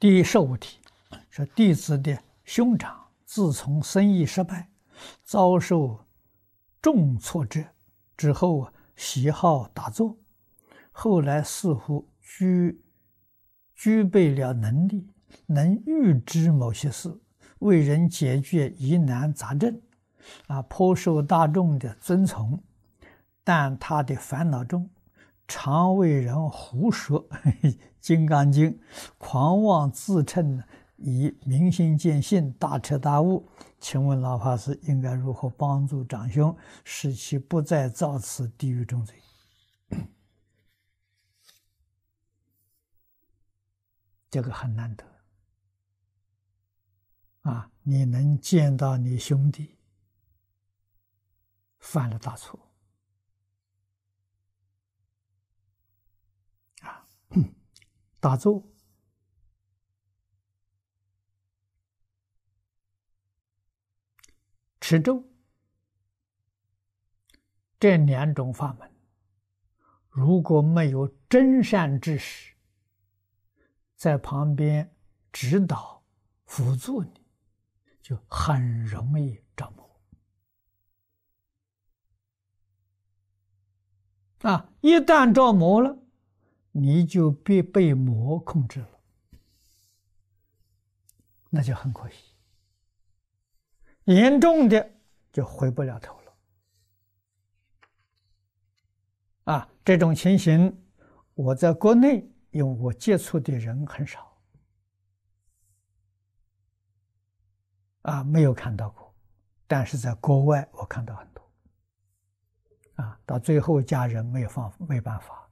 第十五题说，弟子的兄长自从生意失败，遭受重挫折之后，喜好打坐，后来似乎具具备了能力，能预知某些事，为人解决疑难杂症，啊，颇受大众的尊崇。但他的烦恼中，常为人胡说《金刚经》，狂妄自称以明心见性、大彻大悟。请问老法师应该如何帮助长兄，使其不再造此地狱重罪？这个很难得啊！你能见到你兄弟犯了大错。打坐、持咒这两种法门，如果没有真善知识在旁边指导、辅助你，就很容易着魔。啊，一旦着魔了。你就别被魔控制了，那就很可惜。严重的就回不了头了。啊，这种情形，我在国内，因为我接触的人很少，啊，没有看到过，但是在国外我看到很多。啊，到最后家人没有放，没办法。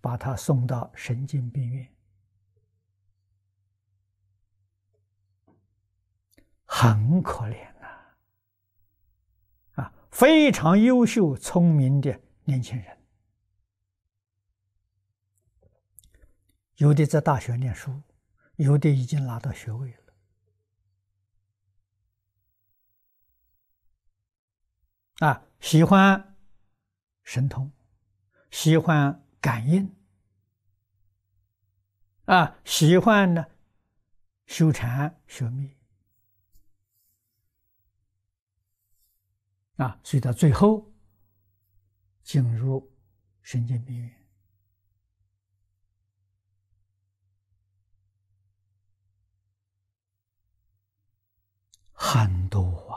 把他送到神经病院，很可怜呐！啊，非常优秀、聪明的年轻人，有的在大学念书，有的已经拿到学位了。啊，喜欢神通，喜欢。感应啊，喜欢呢，修禅修密啊，所以到最后进入神经病院很多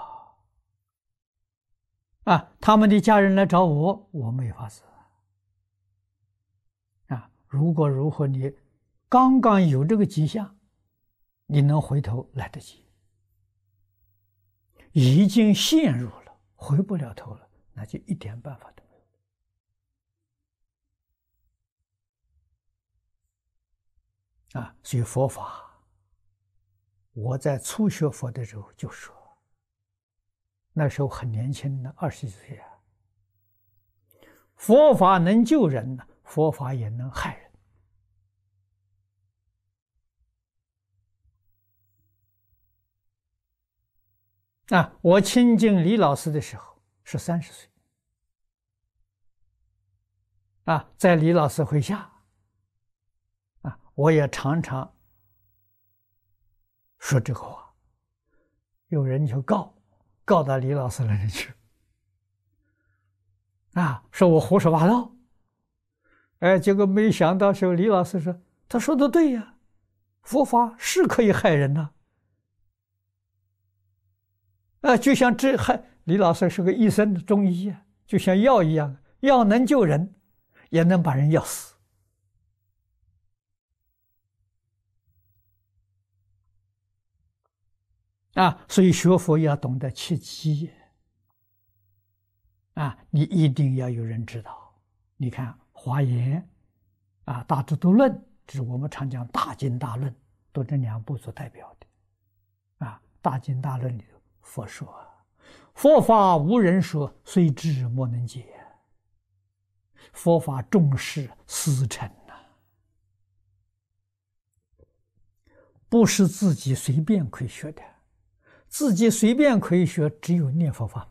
啊啊，他们的家人来找我，我没法子。如果如何，你刚刚有这个迹象，你能回头来得及；已经陷入了，回不了头了，那就一点办法都没有。啊，所以佛法，我在初学佛的时候就说，那时候很年轻的二十几岁啊，佛法能救人呢。佛法也能害人啊！我亲近李老师的时候是三十岁啊，在李老师麾下啊，我也常常说这个话，有人就告告到李老师那里去啊，说我胡说八道。哎，结果没想到，时候李老师说：“他说的对呀，佛法是可以害人呐。”啊，就像这害李老师是个医生，中医啊，就像药一样，药能救人，也能把人药死。啊，所以学佛要懂得切机。啊，你一定要有人指导。你看。华严，啊，大智度论，这是我们常讲大经大论，都这两部所代表的，啊，大经大论里头，佛说，佛法无人说，虽知莫能解。佛法重视思成呐，不是自己随便可以学的，自己随便可以学，只有念佛法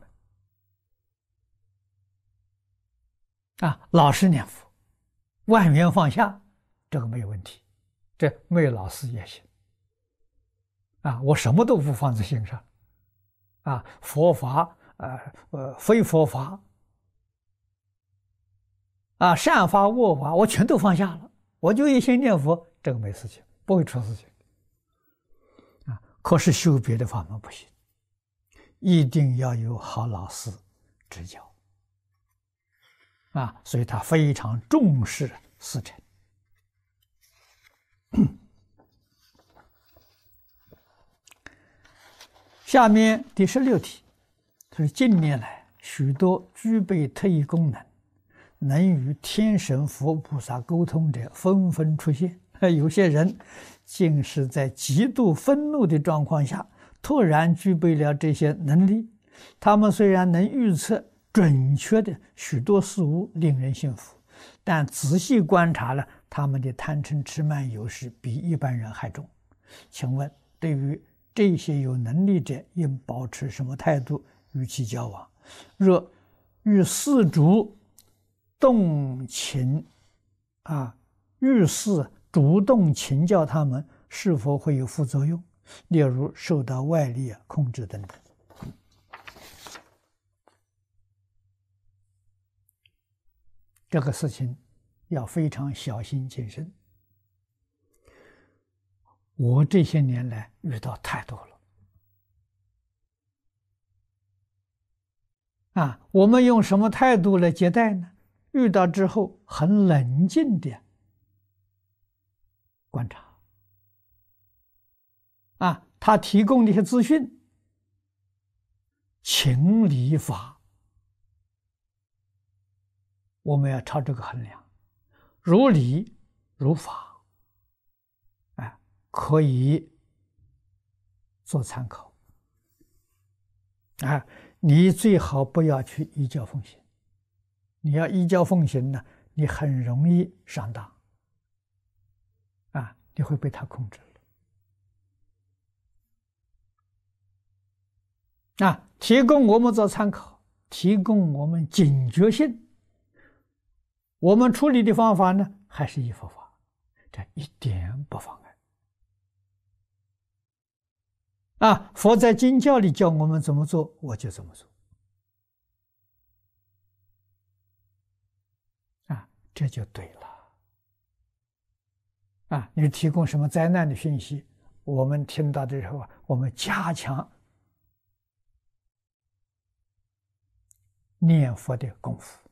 啊，老实念佛，万缘放下，这个没有问题。这没有老师也行，啊，我什么都不放在心上，啊，佛法，呃呃，非佛法，啊，善法恶法，我全都放下了，我就一心念佛，这个没事情，不会出事情。啊，可是修别的法门不行，一定要有好老师指教。啊，所以他非常重视师承。下面第十六题，他说：近年来，许多具备特异功能、能与天神佛菩萨沟通者纷纷出现。有些人竟是在极度愤怒的状况下，突然具备了这些能力。他们虽然能预测准确的许多事物，令人信服，但仔细观察了，他们的贪嗔痴慢有时比一般人还重。请问，对于？这些有能力者应保持什么态度与其交往？若与事主动请啊，遇事主动请教他们，是否会有副作用？例如受到外力控制等等。这个事情要非常小心谨慎。我这些年来遇到太多了，啊，我们用什么态度来接待呢？遇到之后很冷静的观察，啊，他提供的一些资讯，情理法，我们要朝这个衡量，如理如法。可以做参考啊！你最好不要去依教奉行。你要依教奉行呢，你很容易上当啊！你会被他控制了啊！提供我们做参考，提供我们警觉性。我们处理的方法呢，还是依佛法，这一点不妨碍。啊！佛在经教里教我们怎么做，我就怎么做。啊，这就对了。啊，你提供什么灾难的讯息，我们听到的时候，我们加强念佛的功夫，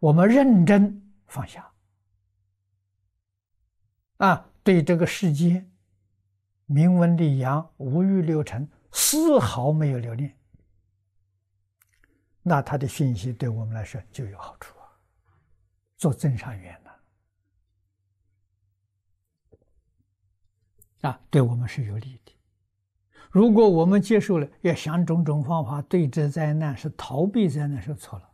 我们认真放下。啊，对这个世界。明文立阳，无欲六尘，丝毫没有留恋，那他的讯息对我们来说就有好处啊，做增上缘呢，啊，对我们是有利的。如果我们接受了，要想种种方法对治灾难，是逃避灾难，是错了，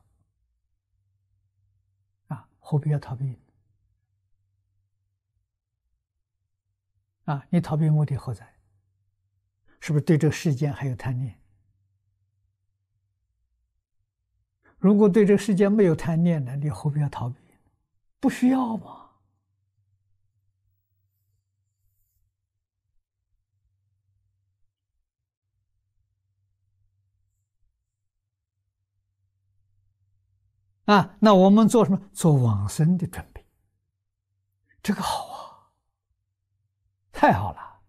何必要逃避？啊，你逃避目的何在？是不是对这个世间还有贪念？如果对这个世间没有贪念呢，你何必要逃避？不需要吗？啊，那我们做什么？做往生的准备，这个好啊。太好了，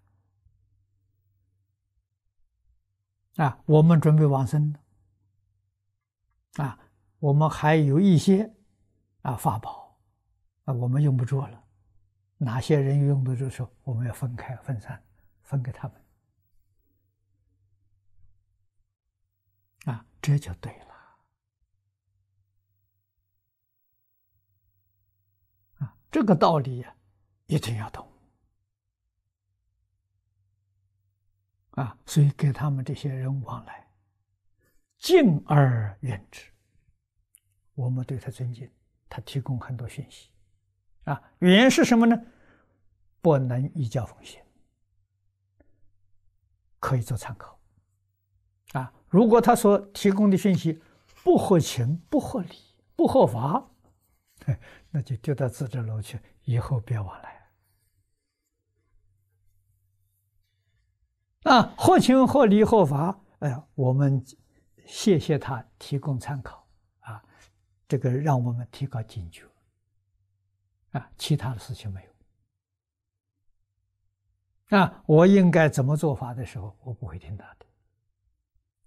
啊，我们准备往生啊，我们还有一些啊法宝啊，我们用不着了，哪些人用得着时候，我们要分开分散，分给他们，啊，这就对了，啊，这个道理呀，一定要懂。啊，所以给他们这些人往来，敬而远之。我们对他尊敬，他提供很多讯息。啊，远是什么呢？不能一教奉行，可以做参考。啊，如果他所提供的讯息不合情、不合理、不合法，那就丢到自治楼去，以后别往来。啊，或情或理或法，哎呀，我们谢谢他提供参考啊，这个让我们提高警觉啊，其他的事情没有啊，我应该怎么做法的时候，我不会听他的，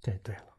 这对了。